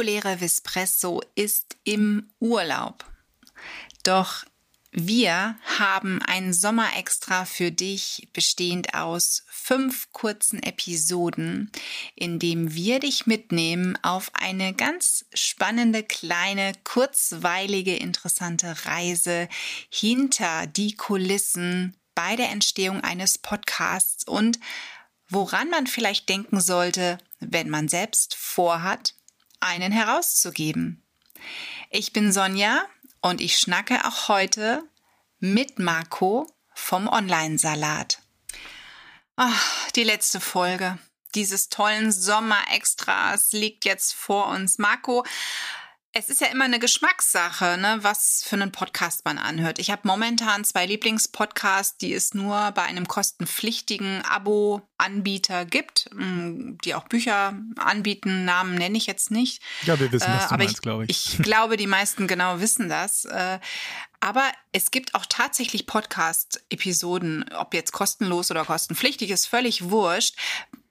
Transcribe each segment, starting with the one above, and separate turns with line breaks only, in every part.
Reguläre Vispresso ist im Urlaub. Doch wir haben ein Sommerextra für dich, bestehend aus fünf kurzen Episoden, in dem wir dich mitnehmen auf eine ganz spannende, kleine, kurzweilige, interessante Reise hinter die Kulissen bei der Entstehung eines Podcasts und woran man vielleicht denken sollte, wenn man selbst vorhat, einen herauszugeben. Ich bin Sonja und ich schnacke auch heute mit Marco vom Online-Salat. Ach, die letzte Folge dieses tollen Sommerextras liegt jetzt vor uns. Marco, es ist ja immer eine Geschmackssache, ne, was für einen Podcast man anhört. Ich habe momentan zwei Lieblingspodcasts, die es nur bei einem kostenpflichtigen Abo-Anbieter gibt, mm, die auch Bücher anbieten. Namen nenne ich jetzt nicht.
Ja, wir wissen, was du
äh,
meinst, glaube ich.
Ich glaube, die meisten genau wissen das. Äh, aber es gibt auch tatsächlich Podcast-Episoden, ob jetzt kostenlos oder kostenpflichtig, ist völlig wurscht.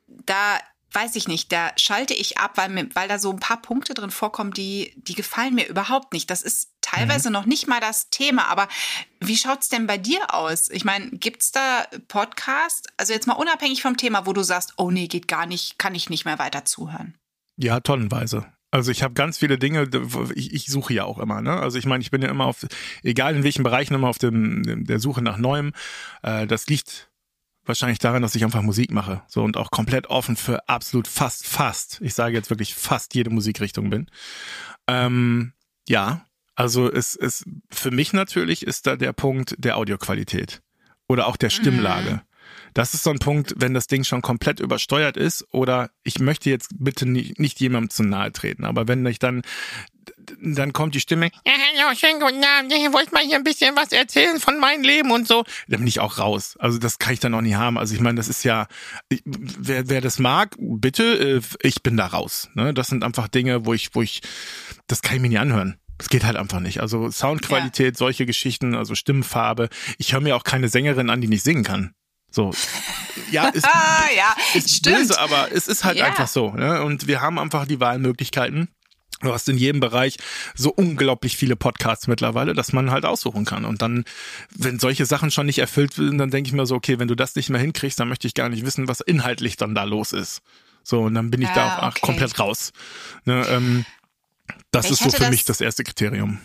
Da weiß ich nicht, da schalte ich ab, weil, mir, weil da so ein paar Punkte drin vorkommen, die, die gefallen mir überhaupt nicht. Das ist teilweise mhm. noch nicht mal das Thema, aber wie schaut's denn bei dir aus? Ich meine, gibt's da Podcasts, also jetzt mal unabhängig vom Thema, wo du sagst, oh nee, geht gar nicht, kann ich nicht mehr weiter zuhören?
Ja, tonnenweise. Also ich habe ganz viele Dinge, ich, ich suche ja auch immer, ne? Also ich meine, ich bin ja immer auf, egal in welchen Bereichen, immer auf dem der Suche nach Neuem. Äh, das liegt wahrscheinlich daran, dass ich einfach Musik mache. So und auch komplett offen für absolut fast, fast, ich sage jetzt wirklich fast jede Musikrichtung bin. Ähm, ja, also es ist für mich natürlich ist da der Punkt der Audioqualität oder auch der Stimmlage. Mhm. Das ist so ein Punkt, wenn das Ding schon komplett übersteuert ist oder ich möchte jetzt bitte nicht, nicht jemandem zu nahe treten, aber wenn ich dann dann kommt die Stimme, ja, hallo, schönen guten Abend, ich wollte mal hier ein bisschen was erzählen von meinem Leben und so. Dann bin ich auch raus. Also das kann ich dann auch nicht haben. Also ich meine, das ist ja, wer, wer das mag, bitte, äh, ich bin da raus. Ne? Das sind einfach Dinge, wo ich, wo ich, das kann ich mir nicht anhören. Das geht halt einfach nicht. Also Soundqualität, ja. solche Geschichten, also Stimmfarbe. Ich höre mir auch keine Sängerin an, die nicht singen kann. So. Ja, ist,
ja,
ist
stimmt.
böse, aber es ist halt ja. einfach so. Ne? Und wir haben einfach die Wahlmöglichkeiten. Du hast in jedem Bereich so unglaublich viele Podcasts mittlerweile, dass man halt aussuchen kann. Und dann, wenn solche Sachen schon nicht erfüllt sind, dann denke ich mir so, okay, wenn du das nicht mehr hinkriegst, dann möchte ich gar nicht wissen, was inhaltlich dann da los ist. So, und dann bin ich ah, da auch okay. komplett raus. Ne, ähm, das ich ist so für das, mich das erste Kriterium.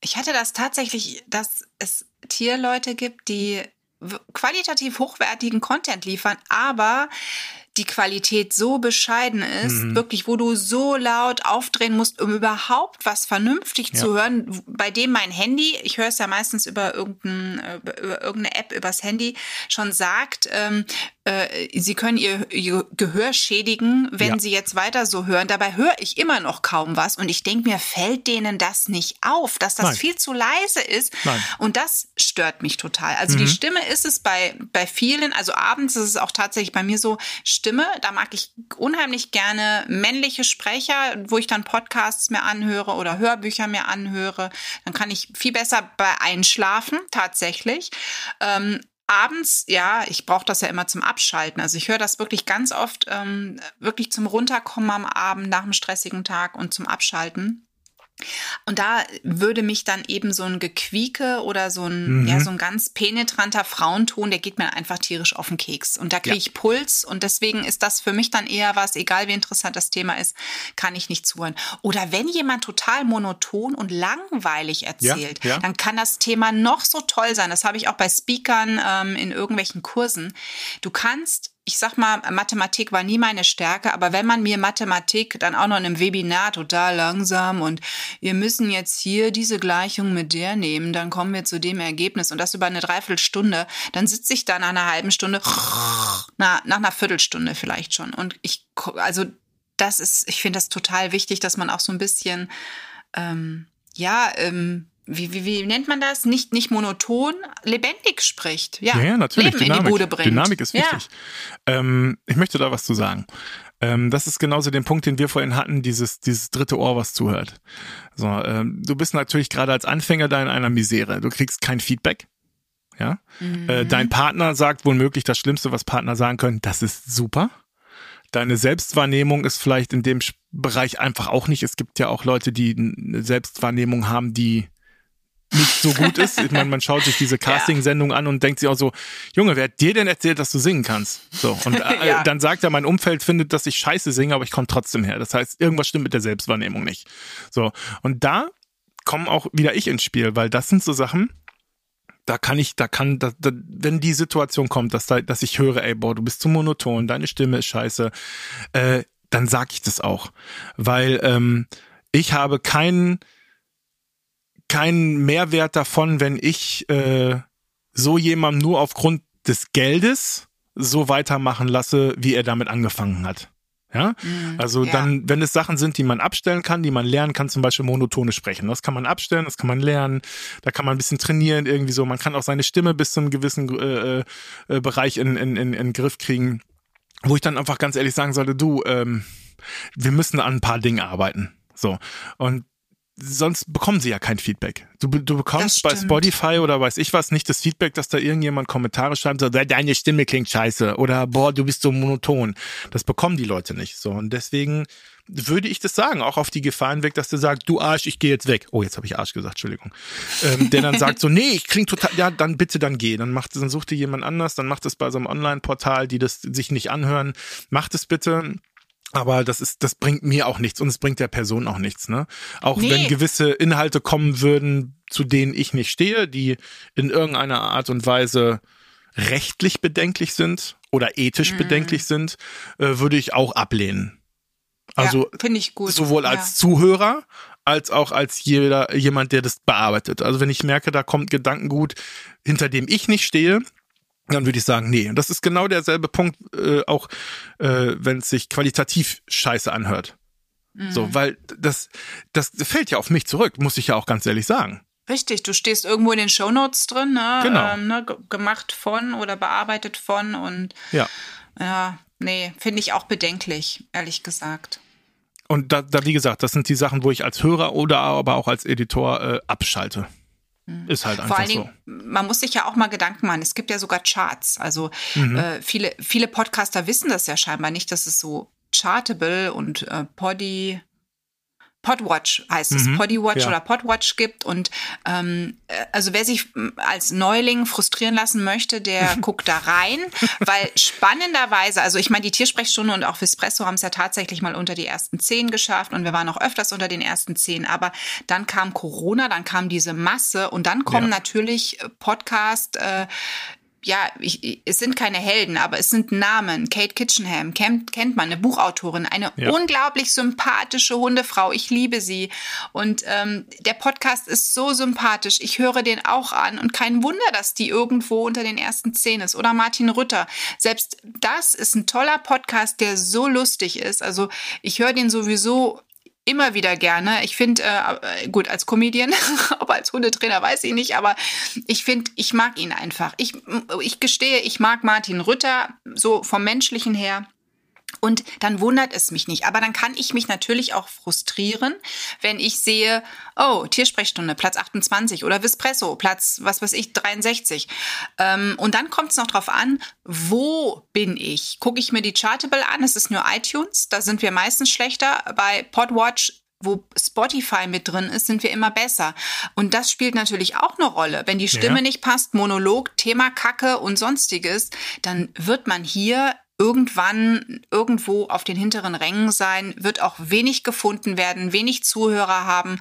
Ich hatte das tatsächlich, dass es Tierleute gibt, die qualitativ hochwertigen Content liefern, aber die Qualität so bescheiden ist, mhm. wirklich, wo du so laut aufdrehen musst, um überhaupt was vernünftig ja. zu hören, bei dem mein Handy, ich höre es ja meistens über, irgendein, über irgendeine App übers Handy, schon sagt, ähm, äh, sie können ihr, ihr Gehör schädigen, wenn ja. sie jetzt weiter so hören. Dabei höre ich immer noch kaum was und ich denke mir, fällt denen das nicht auf, dass das Nein. viel zu leise ist. Nein. Und das stört mich total. Also mhm. die Stimme ist es bei, bei vielen, also abends ist es auch tatsächlich bei mir so, Stimme, da mag ich unheimlich gerne männliche Sprecher, wo ich dann Podcasts mir anhöre oder Hörbücher mir anhöre. Dann kann ich viel besser bei einschlafen, tatsächlich. Ähm, abends, ja, ich brauche das ja immer zum Abschalten. Also ich höre das wirklich ganz oft, ähm, wirklich zum Runterkommen am Abend nach einem stressigen Tag und zum Abschalten. Und da würde mich dann eben so ein Gequieke oder so ein, mhm. ja, so ein ganz penetranter Frauenton, der geht mir einfach tierisch auf den Keks. Und da kriege ich Puls und deswegen ist das für mich dann eher was, egal wie interessant das Thema ist, kann ich nicht zuhören. Oder wenn jemand total monoton und langweilig erzählt, ja, ja. dann kann das Thema noch so toll sein. Das habe ich auch bei Speakern ähm, in irgendwelchen Kursen. Du kannst ich sag mal, Mathematik war nie meine Stärke, aber wenn man mir Mathematik dann auch noch in einem Webinar total langsam und wir müssen jetzt hier diese Gleichung mit der nehmen, dann kommen wir zu dem Ergebnis und das über eine Dreiviertelstunde, dann sitze ich da nach einer halben Stunde, na, nach einer Viertelstunde vielleicht schon. Und ich, also das ist, ich finde das total wichtig, dass man auch so ein bisschen, ähm, ja, ähm, wie, wie, wie nennt man das? Nicht, nicht monoton, lebendig spricht. Ja,
ja, ja natürlich.
Leben Dynamik, in die Bude bringt.
Dynamik ist wichtig. Ja. Ähm, ich möchte da was zu sagen. Ähm, das ist genauso den Punkt, den wir vorhin hatten, dieses, dieses dritte Ohr, was zuhört. So, ähm, du bist natürlich gerade als Anfänger da in einer Misere. Du kriegst kein Feedback. Ja. Mhm. Äh, dein Partner sagt wohl möglich das Schlimmste, was Partner sagen können. Das ist super deine Selbstwahrnehmung ist vielleicht in dem Bereich einfach auch nicht. Es gibt ja auch Leute, die eine Selbstwahrnehmung haben, die nicht so gut ist. Ich meine, man schaut sich diese Casting-Sendung an und denkt sich auch so, Junge, wer hat dir denn erzählt, dass du singen kannst? So. Und äh, ja. dann sagt er, mein Umfeld findet, dass ich scheiße singe, aber ich komme trotzdem her. Das heißt, irgendwas stimmt mit der Selbstwahrnehmung nicht. So. Und da komme auch wieder ich ins Spiel, weil das sind so Sachen, da kann ich, da kann, da, da, wenn die Situation kommt, dass da, dass ich höre, ey, boah, du bist zu monoton, deine Stimme ist scheiße, äh, dann sag ich das auch, weil ähm, ich habe keinen keinen Mehrwert davon, wenn ich äh, so jemandem nur aufgrund des Geldes so weitermachen lasse, wie er damit angefangen hat. Ja, mhm, also ja. dann, wenn es Sachen sind, die man abstellen kann, die man lernen kann, zum Beispiel monotone sprechen, das kann man abstellen, das kann man lernen, da kann man ein bisschen trainieren, irgendwie so. Man kann auch seine Stimme bis zu einem gewissen äh, äh, Bereich in, in, in, in Griff kriegen, wo ich dann einfach ganz ehrlich sagen sollte, du, ähm, wir müssen an ein paar Dingen arbeiten. So. Und sonst bekommen sie ja kein Feedback. Du, du bekommst bei Spotify oder weiß ich was nicht das Feedback, dass da irgendjemand Kommentare schreibt, so, deine Stimme klingt scheiße oder boah, du bist so monoton. Das bekommen die Leute nicht. So und deswegen würde ich das sagen, auch auf die Gefahren weg, dass der sagt, du Arsch, ich gehe jetzt weg. Oh, jetzt habe ich Arsch gesagt, Entschuldigung. Ähm, der dann sagt so, nee, ich klinge total, ja, dann bitte dann geh. Dann macht, dann sucht dir jemand anders, dann macht es bei so einem Online-Portal, die das sich nicht anhören, macht es bitte aber das ist, das bringt mir auch nichts und es bringt der Person auch nichts, ne? Auch nee. wenn gewisse Inhalte kommen würden, zu denen ich nicht stehe, die in irgendeiner Art und Weise rechtlich bedenklich sind oder ethisch mhm. bedenklich sind, äh, würde ich auch ablehnen. Also
ja, finde ich gut.
Sowohl als ja. Zuhörer als auch als jeder jemand, der das bearbeitet. Also wenn ich merke, da kommt Gedankengut, hinter dem ich nicht stehe, dann würde ich sagen, nee. Und das ist genau derselbe Punkt, äh, auch äh, wenn es sich qualitativ scheiße anhört. Mhm. So, weil das, das fällt ja auf mich zurück, muss ich ja auch ganz ehrlich sagen.
Richtig, du stehst irgendwo in den Shownotes drin, ne?
Genau.
Ähm, ne? Gemacht von oder bearbeitet von und
ja,
ja nee, finde ich auch bedenklich, ehrlich gesagt.
Und da, da, wie gesagt, das sind die Sachen, wo ich als Hörer oder aber auch als Editor äh, abschalte. Mhm. Ist halt einfach Vor allen Dingen, so.
man muss sich ja auch mal Gedanken machen. Es gibt ja sogar Charts. Also mhm. äh, viele, viele Podcaster wissen das ja scheinbar nicht, dass es so Chartable und äh, Poddy, Podwatch heißt es, mhm. Podywatch ja. oder Podwatch gibt. Und ähm, äh, also wer sich als Neuling frustrieren lassen möchte, der guckt da rein, weil spannenderweise, also ich meine, die Tiersprechstunde und auch Vespresso haben es ja tatsächlich mal unter die ersten zehn geschafft und wir waren auch öfters unter den ersten zehn, aber dann kam Corona, dann kam diese Masse und dann kommen ja. natürlich Podcast, äh, ja, ich, es sind keine Helden, aber es sind Namen. Kate Kitchenham kennt, kennt man, eine Buchautorin, eine ja. unglaublich sympathische Hundefrau. Ich liebe sie. Und ähm, der Podcast ist so sympathisch. Ich höre den auch an und kein Wunder, dass die irgendwo unter den ersten zehn ist. Oder Martin Rütter. Selbst das ist ein toller Podcast, der so lustig ist. Also ich höre den sowieso immer wieder gerne. Ich finde, äh, gut, als Comedian, aber als Hundetrainer weiß ich nicht, aber ich finde, ich mag ihn einfach. Ich, ich gestehe, ich mag Martin Rütter, so vom Menschlichen her. Und dann wundert es mich nicht. Aber dann kann ich mich natürlich auch frustrieren, wenn ich sehe, oh, Tiersprechstunde, Platz 28 oder Vispresso, Platz, was weiß ich, 63. Ähm, und dann kommt es noch drauf an, wo bin ich? Gucke ich mir die Chartable an, es ist nur iTunes, da sind wir meistens schlechter. Bei Podwatch wo Spotify mit drin ist, sind wir immer besser. Und das spielt natürlich auch eine Rolle. Wenn die Stimme ja. nicht passt, Monolog, Thema Kacke und sonstiges, dann wird man hier irgendwann irgendwo auf den hinteren Rängen sein, wird auch wenig gefunden werden, wenig Zuhörer haben.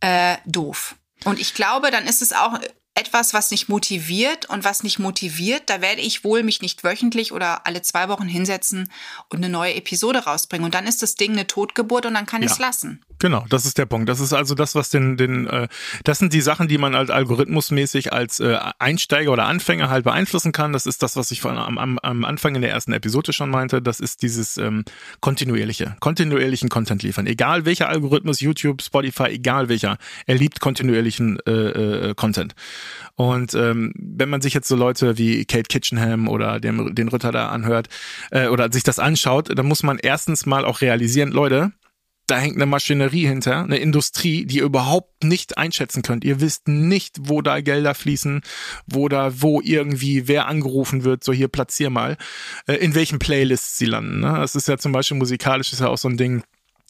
Äh, doof. Und ich glaube, dann ist es auch etwas, was nicht motiviert und was nicht motiviert, da werde ich wohl mich nicht wöchentlich oder alle zwei Wochen hinsetzen und eine neue Episode rausbringen. Und dann ist das Ding eine Totgeburt und dann kann ja. ich es lassen.
Genau, das ist der Punkt. Das ist also das, was den, den, äh, das sind die Sachen, die man halt algorithmusmäßig als äh, Einsteiger oder Anfänger halt beeinflussen kann. Das ist das, was ich von, am, am, am Anfang in der ersten Episode schon meinte. Das ist dieses ähm, kontinuierliche, kontinuierlichen Content liefern. Egal welcher Algorithmus, YouTube, Spotify, egal welcher, er liebt kontinuierlichen äh, äh, Content. Und ähm, wenn man sich jetzt so Leute wie Kate Kitchenham oder dem, den Ritter da anhört äh, oder sich das anschaut, dann muss man erstens mal auch realisieren, Leute, da hängt eine Maschinerie hinter, eine Industrie, die ihr überhaupt nicht einschätzen könnt. Ihr wisst nicht, wo da Gelder fließen, wo da, wo irgendwie wer angerufen wird, so hier platzier mal, äh, in welchen Playlists sie landen. Ne? Das ist ja zum Beispiel musikalisch ist ja auch so ein Ding,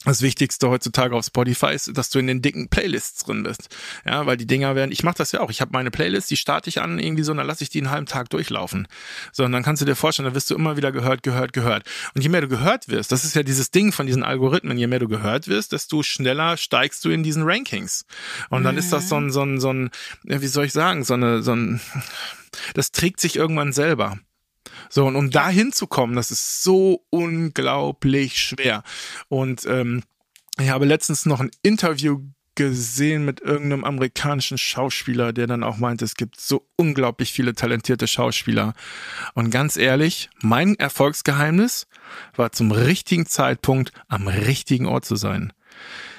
das Wichtigste heutzutage auf Spotify ist, dass du in den dicken Playlists drin bist. Ja, weil die Dinger werden, ich mache das ja auch. Ich habe meine Playlist, die starte ich an irgendwie so, und dann lasse ich die einen halben Tag durchlaufen. So, und dann kannst du dir vorstellen, da wirst du immer wieder gehört, gehört, gehört. Und je mehr du gehört wirst, das ist ja dieses Ding von diesen Algorithmen, je mehr du gehört wirst, desto schneller steigst du in diesen Rankings. Und dann mhm. ist das so ein, so ein, so ein, wie soll ich sagen, so eine, so ein, das trägt sich irgendwann selber. So, und um da hinzukommen, das ist so unglaublich schwer. Und ähm, ich habe letztens noch ein Interview gesehen mit irgendeinem amerikanischen Schauspieler, der dann auch meinte, es gibt so unglaublich viele talentierte Schauspieler. Und ganz ehrlich, mein Erfolgsgeheimnis war zum richtigen Zeitpunkt am richtigen Ort zu sein.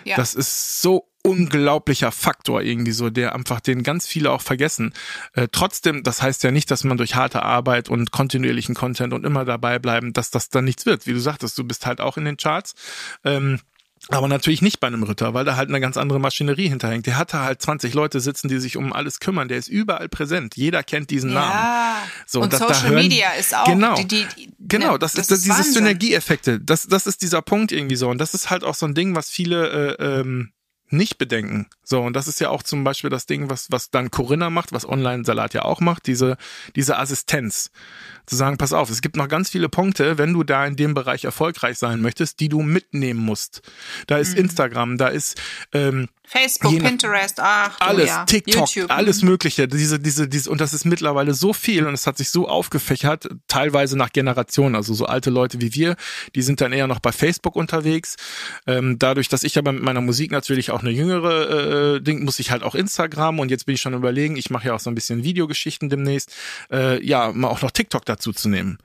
Ja. Das ist so unglaublicher Faktor irgendwie so, der einfach den ganz viele auch vergessen. Äh, trotzdem, das heißt ja nicht, dass man durch harte Arbeit und kontinuierlichen Content und immer dabei bleiben, dass das dann nichts wird. Wie du sagtest, du bist halt auch in den Charts. Ähm, aber natürlich nicht bei einem Ritter, weil da halt eine ganz andere Maschinerie hinterhängt. Der hatte halt 20 Leute sitzen, die sich um alles kümmern. Der ist überall präsent. Jeder kennt diesen ja. Namen.
So, und das, Social da hören, Media ist auch.
Genau, die, die, genau. Ne, das, das, ist, das, diese Synergieeffekte. Das, das ist dieser Punkt irgendwie so. Und das ist halt auch so ein Ding, was viele äh, ähm, nicht bedenken. So, und das ist ja auch zum Beispiel das Ding, was, was dann Corinna macht, was Online-Salat ja auch macht, diese, diese Assistenz. Zu sagen, pass auf, es gibt noch ganz viele Punkte, wenn du da in dem Bereich erfolgreich sein möchtest, die du mitnehmen musst. Da ist mhm. Instagram, da ist ähm,
Facebook, Pinterest, ach, du,
alles,
ja.
TikTok,
YouTube.
alles Mögliche. Diese, diese, diese, und das ist mittlerweile so viel und es hat sich so aufgefächert, teilweise nach Generationen. Also so alte Leute wie wir, die sind dann eher noch bei Facebook unterwegs. Ähm, dadurch, dass ich aber mit meiner Musik natürlich auch eine jüngere äh, Ding, muss ich halt auch Instagram und jetzt bin ich schon überlegen, ich mache ja auch so ein bisschen Videogeschichten demnächst, äh, ja, mal auch noch TikTok dazu zu nehmen.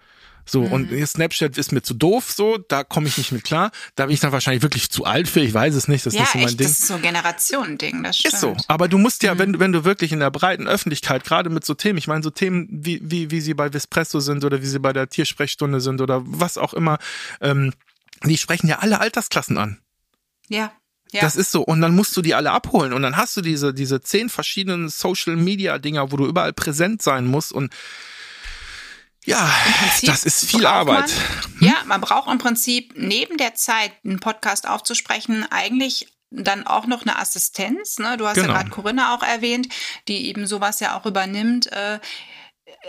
So, mhm. und Snapchat ist mir zu doof, so, da komme ich nicht mit klar. Da bin ich dann wahrscheinlich wirklich zu alt für, ich weiß es nicht, das ist
ja,
nicht so mein
echt,
Ding.
Das ist so Generationending, das stimmt.
Ist so. Aber du musst ja, mhm. wenn, wenn du wirklich in der breiten Öffentlichkeit, gerade mit so Themen, ich meine, so Themen, wie, wie, wie sie bei Vespresso sind oder wie sie bei der Tiersprechstunde sind oder was auch immer, ähm, die sprechen ja alle Altersklassen an.
Ja. Ja.
Das ist so. Und dann musst du die alle abholen. Und dann hast du diese, diese zehn verschiedenen Social Media Dinger, wo du überall präsent sein musst. Und ja, das ist viel Arbeit.
Man, hm? Ja, man braucht im Prinzip neben der Zeit, einen Podcast aufzusprechen, eigentlich dann auch noch eine Assistenz. Ne? Du hast genau. ja gerade Corinna auch erwähnt, die eben sowas ja auch übernimmt. Äh,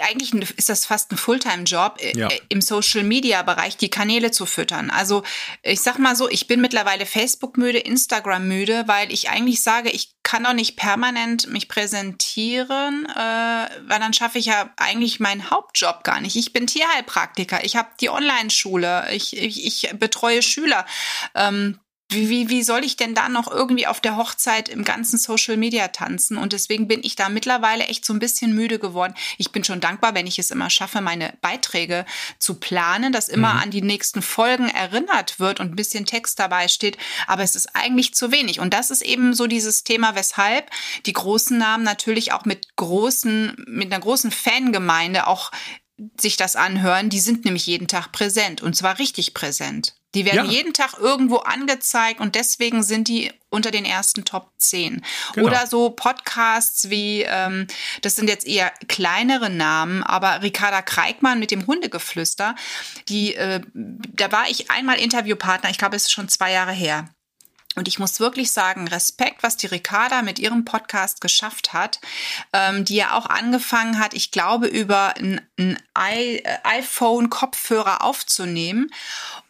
eigentlich ist das fast ein Fulltime-Job äh, ja. im Social-Media-Bereich, die Kanäle zu füttern. Also ich sag mal so, ich bin mittlerweile Facebook-müde, Instagram-müde, weil ich eigentlich sage, ich kann doch nicht permanent mich präsentieren, äh, weil dann schaffe ich ja eigentlich meinen Hauptjob gar nicht. Ich bin Tierheilpraktiker, ich habe die Online-Schule, ich, ich, ich betreue Schüler. Ähm, wie, wie, wie soll ich denn da noch irgendwie auf der Hochzeit im ganzen Social Media tanzen? Und deswegen bin ich da mittlerweile echt so ein bisschen müde geworden. Ich bin schon dankbar, wenn ich es immer schaffe, meine Beiträge zu planen, dass immer mhm. an die nächsten Folgen erinnert wird und ein bisschen Text dabei steht. Aber es ist eigentlich zu wenig. Und das ist eben so dieses Thema, weshalb die großen Namen natürlich auch mit großen, mit einer großen Fangemeinde auch sich das anhören. Die sind nämlich jeden Tag präsent und zwar richtig präsent. Die werden ja. jeden Tag irgendwo angezeigt und deswegen sind die unter den ersten Top 10. Genau. Oder so Podcasts wie, ähm, das sind jetzt eher kleinere Namen, aber Ricarda Kreikmann mit dem Hundegeflüster, die, äh, da war ich einmal Interviewpartner, ich glaube, es ist schon zwei Jahre her. Und ich muss wirklich sagen, Respekt, was die Ricarda mit ihrem Podcast geschafft hat, ähm, die ja auch angefangen hat, ich glaube, über ein, äh, iPhone-Kopfhörer aufzunehmen.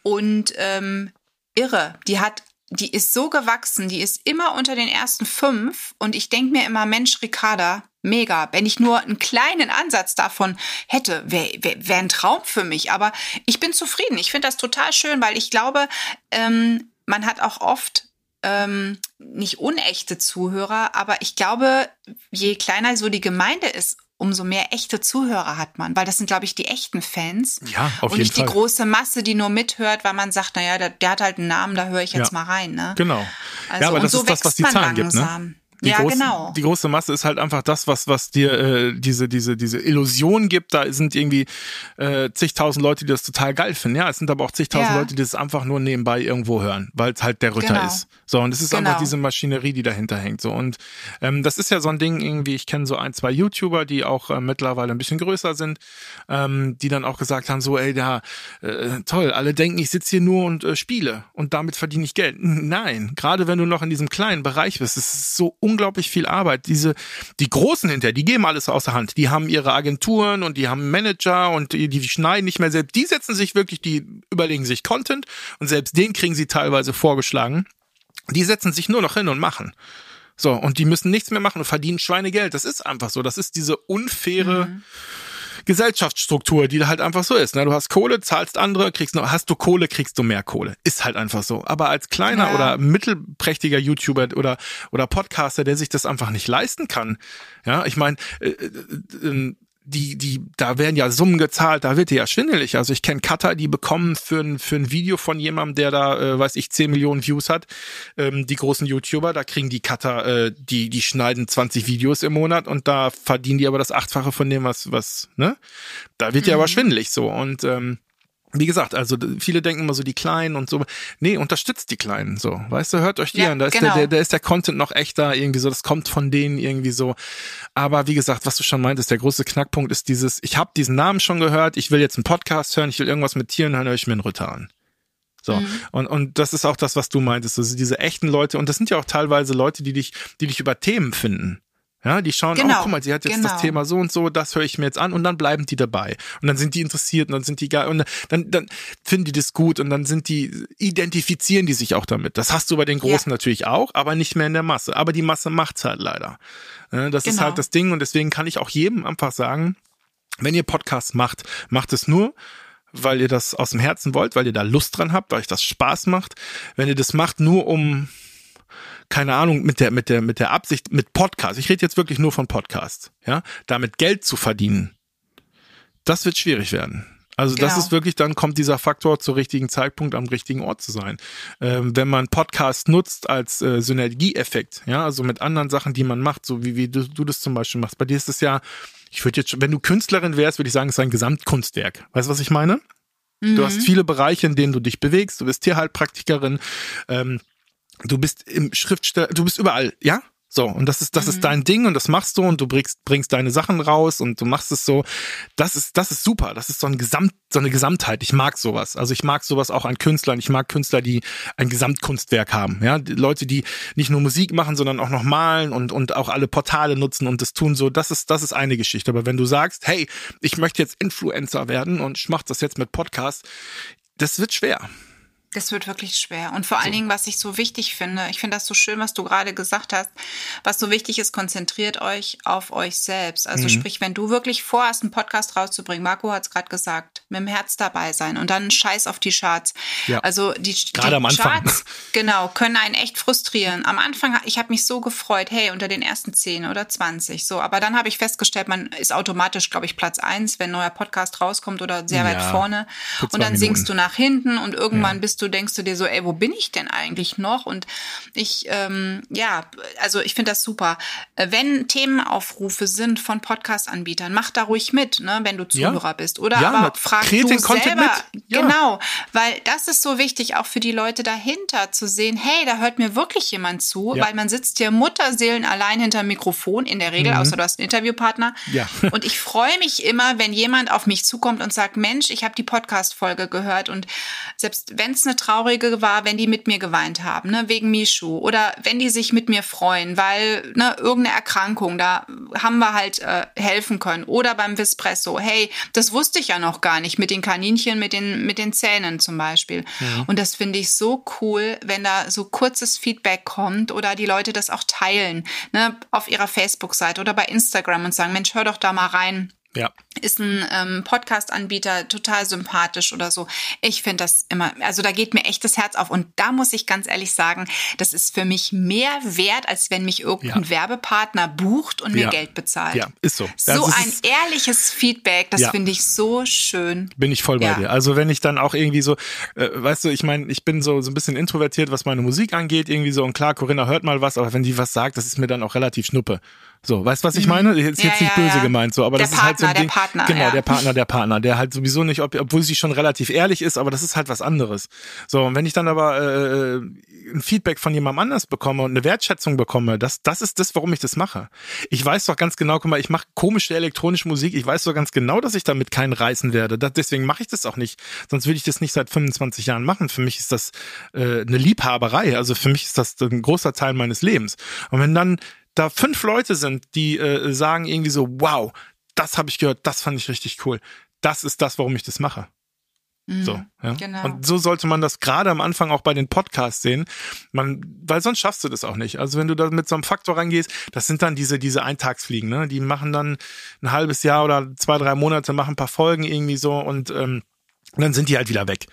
Und ähm, irre, die hat die ist so gewachsen, die ist immer unter den ersten fünf und ich denke mir immer, Mensch, Ricarda, mega. Wenn ich nur einen kleinen Ansatz davon hätte, wäre wär, wär ein Traum für mich. Aber ich bin zufrieden. Ich finde das total schön, weil ich glaube, ähm, man hat auch oft ähm, nicht unechte Zuhörer, aber ich glaube, je kleiner so die Gemeinde ist, umso mehr echte Zuhörer hat man, weil das sind, glaube ich, die echten Fans.
Ja, auf
und
jeden
nicht
Fall.
die große Masse, die nur mithört, weil man sagt, naja, der, der hat halt einen Namen, da höre ich jetzt ja, mal rein. Ne?
Genau. Also, ja, aber das so ist das, was die Zahlen gibt. Ne? Die,
ja,
groß,
genau.
die große Masse ist halt einfach das, was, was dir äh, diese, diese, diese Illusion gibt. Da sind irgendwie äh, zigtausend Leute, die das total geil finden. Ja, es sind aber auch zigtausend
Ja.
Leute, die das einfach nur nebenbei irgendwo hören, weil es halt der Ritter
Genau.
ist. So, und es ist
Genau.
einfach diese Maschinerie, die dahinter hängt. So, und ähm, das ist ja so ein Ding irgendwie, ich kenne so ein, zwei YouTuber, die auch äh, mittlerweile ein bisschen größer sind, ähm, die dann auch gesagt haben: so, ey, da, äh, toll, alle denken, ich sitze hier nur und äh, spiele und damit verdiene ich Geld. Nein, gerade wenn du noch in diesem kleinen Bereich bist, es ist so unglaublich viel Arbeit. Diese, die Großen hinter, die geben alles außer Hand. Die haben ihre Agenturen und die haben Manager und die, die schneiden nicht mehr selbst. Die setzen sich wirklich, die überlegen sich Content und selbst den kriegen sie teilweise vorgeschlagen. Die setzen sich nur noch hin und machen. So, und die müssen nichts mehr machen und verdienen Schweinegeld. Das ist einfach so. Das ist diese unfaire Gesellschaftsstruktur, die da halt einfach so ist. Ne? Du hast Kohle, zahlst andere, kriegst noch, hast du Kohle, kriegst du mehr Kohle. Ist halt einfach so. Aber als kleiner
Ja.
oder mittelprächtiger YouTuber oder, oder Podcaster, der sich das einfach nicht leisten kann, ja, ich meine, äh, äh, äh, die, die, da werden ja Summen gezahlt, da wird dir ja schwindelig. Also ich kenne Cutter, die bekommen für ein, für ein Video von jemandem, der da, äh, weiß ich, 10 Millionen Views hat, ähm, die großen YouTuber, da kriegen die Cutter, äh, die, die schneiden 20 Videos im Monat und da verdienen die aber das Achtfache von dem, was, was, ne? Da wird dir aber schwindelig so. Und ähm, wie gesagt, also viele denken immer so die Kleinen und so. Nee, unterstützt die Kleinen so. Weißt du, hört euch die
Ja,
an. Da ist,
genau.
der, der, da ist der Content noch echter, irgendwie so. Das kommt von denen irgendwie so. Aber wie gesagt, was du schon meintest, der große Knackpunkt ist dieses, ich habe diesen Namen schon gehört, ich will jetzt einen Podcast hören, ich will irgendwas mit Tieren hören, höre ich mir einen Ritter an. So.
Mhm.
Und, und das ist auch das, was du meintest. Also diese echten Leute, und das sind ja auch teilweise Leute, die dich, die dich über Themen finden. Ja, die schauen,
Genau,
oh, guck mal, sie hat jetzt das
genau.
Thema so und so, das höre ich mir jetzt an und dann bleiben die dabei. Und dann sind die interessiert und dann sind die geil und dann, dann finden die das gut und dann sind die, identifizieren die sich auch damit. Das hast du bei den Großen natürlich auch, aber nicht mehr in der Masse. Aber die Masse macht's halt leider. Ja, Das ist
Genau.
halt das Ding und deswegen kann ich auch jedem einfach sagen, wenn ihr Podcasts macht, macht es nur, weil ihr das aus dem Herzen wollt, weil ihr da Lust dran habt, weil euch das Spaß macht. Wenn ihr das macht, nur um, keine Ahnung, mit der, mit der, mit der Absicht, mit Podcast, ich rede jetzt wirklich nur von Podcasts, ja, damit Geld zu verdienen, das wird schwierig werden. Also das
Genau.
ist wirklich, dann kommt dieser Faktor zur richtigen Zeitpunkt am richtigen Ort zu sein. Ähm, wenn man Podcast nutzt als äh, Synergieeffekt, ja, also mit anderen Sachen, die man macht, so wie, wie du, du das zum Beispiel machst. Bei dir ist es ja, ich würde jetzt schon, wenn du Künstlerin wärst, würde ich sagen, es ist ein Gesamtkunstwerk. Weißt du, was ich meine? Du hast viele Bereiche, in denen du dich bewegst. Du bist Tierheilpraktikerin, ähm, du bist im Schriftsteller, du bist überall, ja? So, und das ist, das ist dein Ding und das machst du und du bringst, bringst deine Sachen raus und du machst es so. Das ist, das ist super. Das ist so ein Gesamt, so eine Gesamtheit. Ich mag sowas. Also ich mag sowas auch an Künstlern. Ich mag Künstler, die ein Gesamtkunstwerk haben. Ja, die Leute, die nicht nur Musik machen, sondern auch noch malen und, und auch alle Portale nutzen und das tun so. Das ist, das ist eine Geschichte. Aber wenn du sagst, hey, ich möchte jetzt Influencer werden und ich mache das jetzt mit Podcast, das wird schwer.
Das wird wirklich schwer. Und vor allen Dingen, was ich so wichtig finde, ich finde das so schön, was du gerade gesagt hast, was so wichtig ist, konzentriert euch auf euch selbst.
Mhm.
Also sprich, wenn du wirklich vorhast, einen Podcast rauszubringen, Marco hat es gerade gesagt, mit dem Herz dabei sein und dann scheiß auf die Charts.
Ja.
Also die,
Gerade
die
am Anfang.
Charts, genau, können einen echt frustrieren. Am Anfang, ich habe mich so gefreut, hey, unter den ersten 10 oder 20, so. Aber dann habe ich festgestellt, man ist automatisch, glaube ich, Platz 1, wenn ein neuer Podcast rauskommt oder sehr weit
Ja,
vorne.
für zwei
Und dann singst
Minuten.
du nach hinten und irgendwann bist du, denkst du dir so, ey, wo bin ich denn eigentlich noch? Und ich, ähm, ja, also ich finde das super. Wenn Themenaufrufe sind von Podcast-Anbietern, mach da ruhig mit, ne, wenn du
Ja.
Zuhörer bist. Oder
Ja,
aber
na,
frag
kreiert den Content
selber.
mit. Ja.
Genau, weil das ist so wichtig, auch für die Leute dahinter zu sehen, hey, da hört mir wirklich jemand zu,
Ja.
weil man sitzt ja Mutterseelen allein hinterm Mikrofon, in der Regel, außer du hast einen Interviewpartner.
Mhm. Ja.
Und ich freue mich immer, wenn jemand auf mich zukommt und sagt, Mensch, ich habe die Podcast-Folge gehört und selbst wenn es eine traurige war, wenn die mit mir geweint haben, ne, wegen Mishu oder wenn die sich mit mir freuen, weil ne, irgendeine Erkrankung, da haben wir halt äh, helfen können oder beim Vispresso, hey, das wusste ich ja noch gar nicht mit den Kaninchen, mit den mit den Zähnen zum Beispiel. Und das finde ich so cool, wenn da so kurzes Feedback kommt oder die Leute das auch teilen, ne, auf ihrer Facebook-Seite oder bei Instagram und sagen, Mensch, hör doch da mal rein.
Ja.
Ist ein ähm, Podcast-Anbieter total sympathisch oder so. Ich finde das immer, also da geht mir echt das Herz auf. Und da muss ich ganz ehrlich sagen, das ist für mich mehr wert, als wenn mich irgendein ja. Werbepartner bucht und mir ja. Geld bezahlt.
Ja, ist so.
So also ein ehrliches Feedback, das ja. finde ich so schön.
Bin ich voll bei dir. Also wenn ich dann auch irgendwie so, äh, weißt du, ich meine, ich bin so, so ein bisschen introvertiert, was meine Musik angeht, irgendwie so. Und klar, Corinna hört mal was, aber wenn die was sagt, das ist mir dann auch relativ schnuppe. So, weißt du, was ich mhm. meine? Jetzt, jetzt nicht böse gemeint, so, aber
der
das Partner, ist halt so ein
der
Ding.
Partner,
genau,
ja.
der Partner, der Partner, der halt sowieso nicht, ob, obwohl sie schon relativ ehrlich ist, aber das ist halt was anderes. So, und wenn ich dann aber äh, ein Feedback von jemandem anders bekomme und eine Wertschätzung bekomme, das, das ist das, warum ich das mache. Ich weiß doch ganz genau, guck mal, ich mache komische elektronische Musik, ich weiß doch ganz genau, dass ich damit keinen reißen werde. Das, deswegen mache ich das auch nicht. Sonst würde ich das nicht seit 25 Jahren machen. Für mich ist das äh, eine Liebhaberei. Also für mich ist das ein großer Teil meines Lebens. Und wenn dann da fünf Leute sind, die äh, sagen irgendwie so, wow, das habe ich gehört, das fand ich richtig cool. Das ist das, warum ich das mache.
Mhm,
so, ja.
Genau.
Und so sollte man das gerade am Anfang auch bei den Podcasts sehen. Man, weil sonst schaffst du das auch nicht. Also wenn du da mit so einem Faktor rangehst, das sind dann diese, diese Eintagsfliegen, ne? Die machen dann ein halbes Jahr oder zwei, drei Monate, machen ein paar Folgen irgendwie so und ähm, dann sind die halt wieder weg.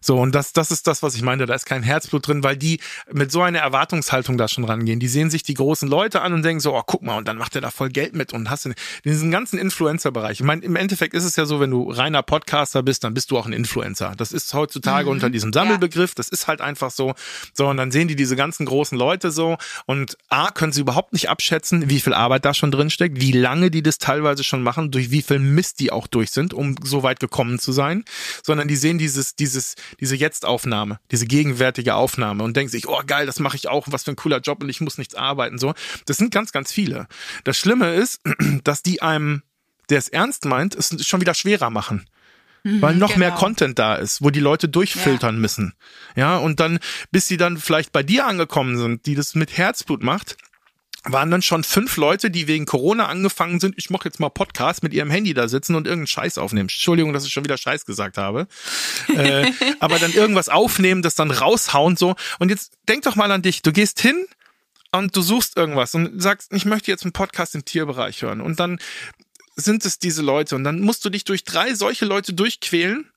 So, und das, das ist das, was ich meine. Da ist kein Herzblut drin, weil die mit so einer Erwartungshaltung da schon rangehen. Die sehen sich die großen Leute an und denken so, oh, guck mal, und dann macht er da voll Geld mit und hast du diesen ganzen Influencer-Bereich. Ich meine, im Endeffekt ist es ja so, wenn du reiner Podcaster bist, dann bist du auch ein Influencer. Das ist heutzutage mhm. unter diesem Sammelbegriff. Das ist halt einfach so. So, und dann sehen die diese ganzen großen Leute so und A, können sie überhaupt nicht abschätzen, wie viel Arbeit da schon drin steckt, wie lange die das teilweise schon machen, durch wie viel Mist die auch durch sind, um so weit gekommen zu sein, sondern die sehen dieses, dieses, diese Jetzt-Aufnahme, diese gegenwärtige Aufnahme und denken sich, oh geil, das mache ich auch, was für ein cooler Job und ich muss nichts arbeiten. So, das sind ganz, ganz viele. Das Schlimme ist, dass die einem, der es ernst meint, es schon wieder schwerer machen mhm, weil noch genau. mehr Content da ist, wo die Leute durchfiltern ja. müssen. Ja, und dann, bis sie dann vielleicht bei dir angekommen sind, die das mit Herzblut macht, waren dann schon fünf Leute, die wegen Corona angefangen sind, ich mache jetzt mal Podcast mit ihrem Handy da sitzen und irgendeinen Scheiß aufnehmen. Entschuldigung, dass ich schon wieder Scheiß gesagt habe. Äh, aber dann irgendwas aufnehmen, das dann raushauen so. Und jetzt denk doch mal an dich. Du gehst hin und du suchst irgendwas und sagst, ich möchte jetzt einen Podcast im Tierbereich hören. Und dann sind es diese Leute. Und dann musst du dich durch drei solche Leute durchquälen,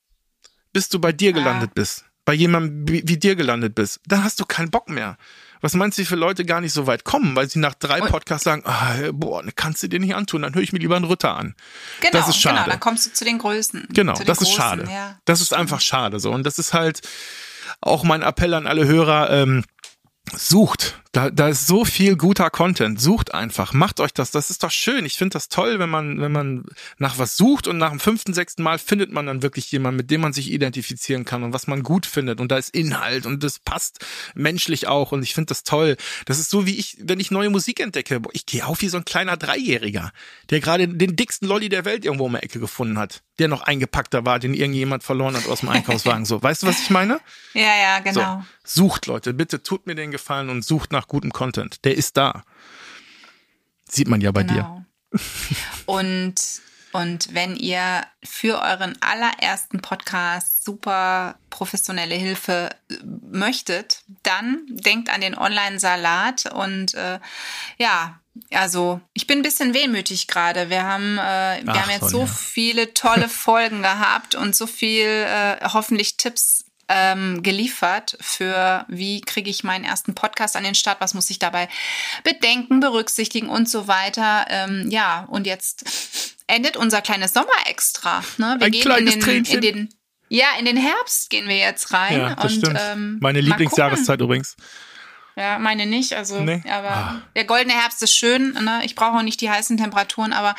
bis du bei dir gelandet ah. bist. Bei jemandem wie, wie dir gelandet bist. Da hast du keinen Bock mehr. Was meinst du, wie viele Leute gar nicht so weit kommen, weil sie nach drei Podcasts sagen, ah, boah, ne, kannst du dir nicht antun, dann höre ich mir lieber einen Ritter an.
Genau,
das ist schade.
genau, dann kommst du zu den Größen.
Genau, das
Großen,
ist schade.
Ja.
Das ist einfach schade so. Und das ist halt auch mein Appell an alle Hörer, ähm, Sucht. Da, da ist so viel guter Content. Sucht einfach. Macht euch das. Das ist doch schön. Ich finde das toll, wenn man, wenn man nach was sucht und nach dem fünften, sechsten Mal findet man dann wirklich jemanden, mit dem man sich identifizieren kann und was man gut findet. Und da ist Inhalt und das passt menschlich auch. Und ich finde das toll. Das ist so wie ich, wenn ich neue Musik entdecke. Ich gehe auf wie so ein kleiner Dreijähriger, der gerade den dicksten Lolli der Welt irgendwo um die Ecke gefunden hat. Der noch eingepackter war, den irgendjemand verloren hat aus dem Einkaufswagen. So, weißt du, was ich meine?
Ja, ja, genau.
So, sucht, Leute. Bitte tut mir den Gefallen und sucht nach gutem Content. Der ist da. Sieht man ja bei
genau. dir. und, und wenn ihr für euren allerersten Podcast super professionelle Hilfe äh, möchtet, dann denkt an den Online-Salat und äh, ja, also ich bin ein bisschen wehmütig gerade. Wir haben, äh, wir Ach, haben jetzt so viele tolle Folgen gehabt und so viel äh, hoffentlich Tipps ähm, geliefert für, wie kriege ich meinen ersten Podcast an den Start, was muss ich dabei bedenken, berücksichtigen und so weiter. Ähm, ja, und jetzt endet unser kleines Sommerextra. Ne?
Wir Ein gehen kleines in den, Tränchen.
in den ja, in den Herbst gehen wir jetzt rein.
Ja, das
und,
stimmt.
Ähm,
Meine Lieblingsjahreszeit übrigens.
Ja, meine nicht. Also,
nee.
aber
ah.
der goldene Herbst ist schön. Ne? Ich brauche auch nicht die heißen Temperaturen, aber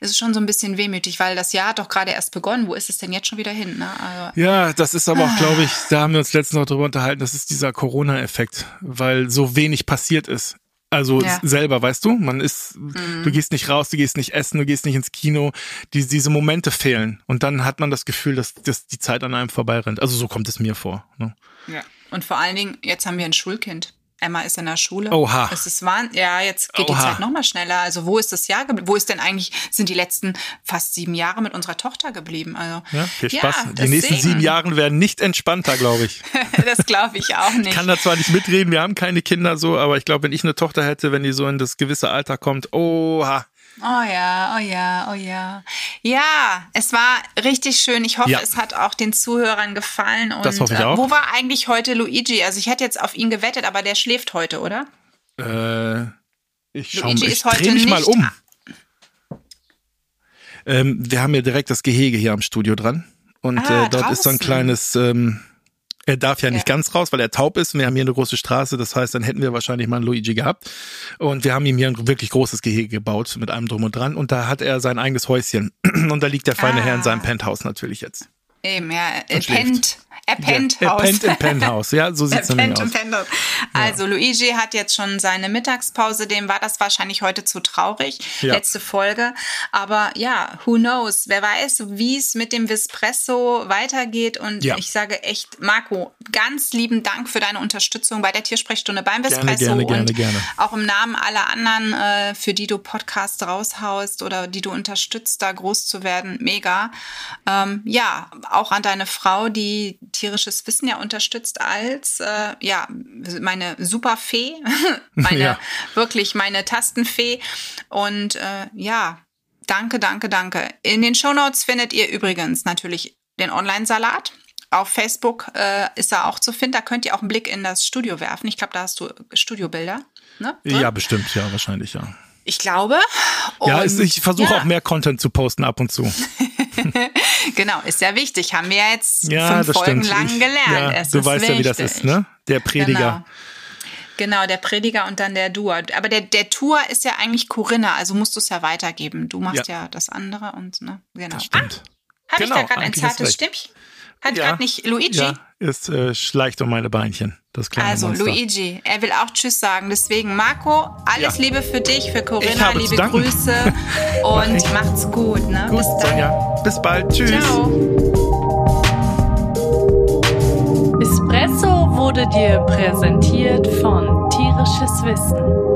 es ist schon so ein bisschen wehmütig, weil das Jahr hat doch gerade erst begonnen. Wo ist es denn jetzt schon wieder hin? Ne? Also,
ja, das ist aber auch, glaube ich, da haben wir uns letztens noch drüber unterhalten, das ist dieser Corona-Effekt, weil so wenig passiert ist. Also
Ja.
selber, weißt du, man ist,
Mhm.
du gehst nicht raus, du gehst nicht essen, du gehst nicht ins Kino, die, diese Momente fehlen und dann hat man das Gefühl, dass, dass die Zeit an einem vorbeirennt. Also so kommt es mir vor. Ne?
ja. Und vor allen Dingen, jetzt haben wir ein Schulkind. Emma ist in der Schule.
Oha.
Es ist wahn ja, jetzt geht die
Oha.
Zeit noch mal schneller. Also wo ist das Jahr geblieben? Wo ist denn eigentlich, sind die letzten fast sieben Jahre mit unserer Tochter geblieben? Also,
Ja, viel Spaß. die
deswegen.
nächsten sieben Jahre werden nicht entspannter, glaube ich.
das glaube ich auch nicht.
Ich kann da zwar nicht mitreden, wir haben keine Kinder so, aber ich glaube, wenn ich eine Tochter hätte, wenn die so in das gewisse Alter kommt, oha,
Oh ja, oh ja, oh ja. Ja, es war richtig schön. Ich hoffe, ja. es hat auch den Zuhörern gefallen. Und,
das hoffe ich äh, auch.
wo war eigentlich heute Luigi? Also ich hätte jetzt auf ihn gewettet, aber der schläft heute, oder?
Äh, ich schau, Luigi ich heute mich mal um. Ähm, wir haben ja direkt das Gehege hier am Studio dran. Und ah, äh, dort draußen. ist so ein kleines ähm, er darf ja nicht ja. ganz raus, weil er taub ist. Wir haben hier eine große Straße, das heißt, dann hätten wir wahrscheinlich mal einen Luigi gehabt. Und wir haben ihm hier ein wirklich großes Gehege gebaut mit allem drum und dran. Und da hat er sein eigenes Häuschen. Und da liegt der feine ah. Herr in seinem Penthouse natürlich jetzt.
Eben, ja, er pennt er pennt
ja, Er pennt im Penthouse, ja, so sieht's nämlich aus. Penthouse.
Also ja. Luigi hat jetzt schon seine Mittagspause, dem war das wahrscheinlich heute zu traurig, ja. letzte Folge. Aber ja, who knows, wer weiß, wie es mit dem Vespresso weitergeht. Und ja. ich sage echt, Marco, ganz lieben Dank für deine Unterstützung bei der Tiersprechstunde beim Vespresso
gerne, gerne, und gerne.
auch im Namen aller anderen, äh, für die du Podcasts raushaust oder die du unterstützt, da groß zu werden. Mega. Ähm, ja, auch an deine Frau, die tierisches Wissen ja unterstützt als äh, ja meine Superfee, meine ja. wirklich meine Tastenfee und äh, ja danke danke danke. In den Shownotes findet ihr übrigens natürlich den Online-Salat. Auf Facebook äh, ist er auch zu finden. Da könnt ihr auch einen Blick in das Studio werfen. Ich glaube, da hast du Studiobilder. Ne?
Ja, bestimmt, ja, wahrscheinlich, ja.
Ich glaube.
Und, ja, ich versuche ja. auch mehr Content zu posten ab und zu.
genau, ist ja wichtig. Haben wir jetzt ja, fünf Folgen stimmt. lang gelernt.
Ja, du weißt wichtig. ja, wie das ist, ne? Der Prediger.
Genau. Genau, der Prediger und dann der Duer. Aber der, der Tour ist ja eigentlich Corinna, also musst du es ja weitergeben. Du machst ja, ja das andere und ne, genau.
Das stimmt.
Ah, Habe genau, ich da gerade ein zartes Stimmchen? Hat ja, gerade nicht Luigi? Ja,
ist äh, schleicht um meine Beinchen, das kleine
Also
Monster.
Luigi, er will auch Tschüss sagen. Deswegen Marco, alles ja. Liebe für dich, für Corinna, liebe Grüße und macht's gut. Ne?
Gut, bis dann. Sonja. Bis bald. Tschüss. Ciao.
Espresso wurde dir präsentiert von Tierisches Wissen